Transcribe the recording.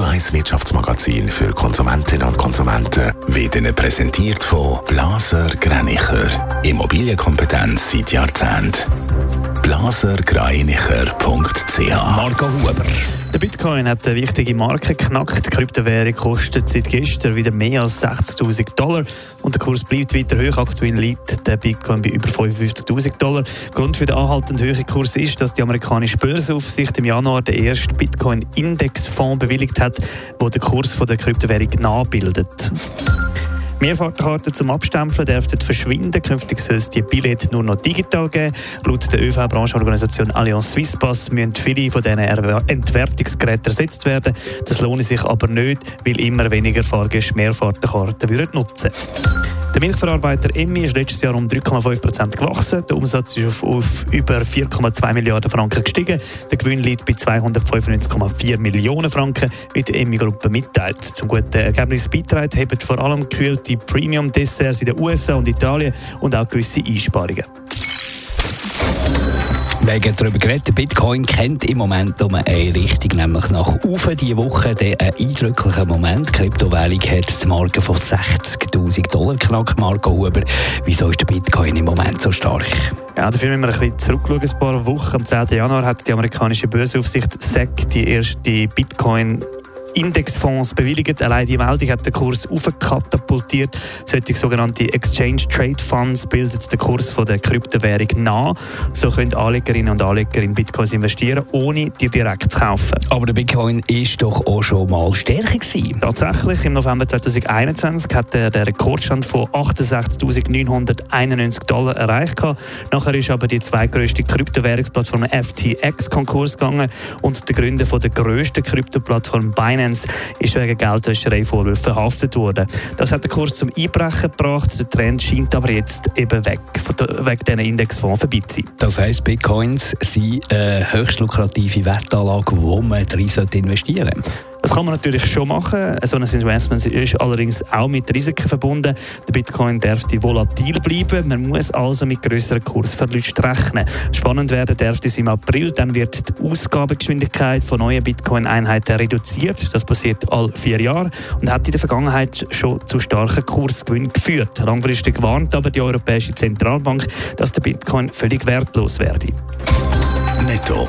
Radio 1 Wirtschaftsmagazin für Konsumentinnen und Konsumenten wird Ihnen präsentiert von Blaser Greinicher. Immobilienkompetenz seit Jahrzehnten. blasergreinicher.ch Marco Huber. Der Bitcoin hat eine wichtige Marke geknackt. Die Kryptowährung kostet seit gestern wieder mehr als 60.000 Dollar und der Kurs bleibt weiter hoch. Aktuell liegt der Bitcoin bei über 55.000 Dollar. Grund für den anhaltend hohen Kurs ist, dass die amerikanische Börsenaufsicht im Januar den ersten Bitcoin-Indexfonds bewilligt hat, der Kurs von der Kryptowährung nachbildet. Mehrfahrtenkarten zum Abstempeln dürften verschwinden. Künftig soll es die Billette nur noch digital geben. Laut der ÖV-Branchenorganisation Allianz Swisspass müssen viele von diesen Entwertungsgeräten ersetzt werden. Das lohnt sich aber nicht, weil immer weniger Fahrgäste Mehrfahrtenkarten nutzen würden. Der Milchverarbeiter Emmi ist letztes Jahr um 3,5 Prozent gewachsen. Der Umsatz ist auf, auf über 4,2 Milliarden Franken gestiegen. Der Gewinn liegt bei 295,4 Millionen Franken, wie die Emmi-Gruppe mitteilt. Zum guten Ergebnis beitragen haben vor allem gekühlte Premium-Desserts in den USA und Italien und auch gewisse Einsparungen. Wegen darüber geredet, Bitcoin kennt im Moment um eine Richtung, nämlich nach oben diese Woche einen eindrücklichen Moment. Die Kryptowährung hat die Marke von 60'000 Dollar knackt. Marco Huber, wieso ist der Bitcoin im Moment so stark? Ja, dafür müssen wir ein bisschen. Ein paar Wochen, am 10. Januar, hat die amerikanische Börseaufsicht SEC die erste Bitcoin Indexfonds bewilligt. Allein die Meldung hat den Kurs aufkatapultiert. Solche sogenannte Exchange Trade Funds bilden den Kurs von der Kryptowährung nach. So können Anlegerinnen und Anleger in Bitcoins investieren, ohne die direkt zu kaufen. Aber der Bitcoin ist doch auch schon mal stärker gewesen. Tatsächlich, im November 2021 hat er den Rekordstand von 68.991 Dollar erreicht. Nachher ist aber die zweitgrößte Kryptowährungsplattform FTX Konkurs gegangen und der Gründer von der grössten Kryptoplattform Binance Binance ist wegen Geldwäschereivorwürfen verhaftet worden. Das hat den Kurs zum Einbrechen gebracht. Der Trend scheint aber jetzt eben weg, wegen diesen Indexfonds vorbei zu sein. Das heisst, Bitcoins sind eine höchst lukrative Wertanlage, wo man drin investieren sollte. Das kann man natürlich schon machen. So ein Investment ist allerdings auch mit Risiken verbunden. Der Bitcoin darf volatil bleiben. Man muss also mit größeren Kursverlusten rechnen. Spannend werden darf es im April. Dann wird die Ausgabegeschwindigkeit von neuen Bitcoin-Einheiten reduziert. Das passiert alle vier Jahre und hat in der Vergangenheit schon zu starken Kursgewinnen geführt. Langfristig warnt aber die Europäische Zentralbank, dass der Bitcoin völlig wertlos werde. Netto,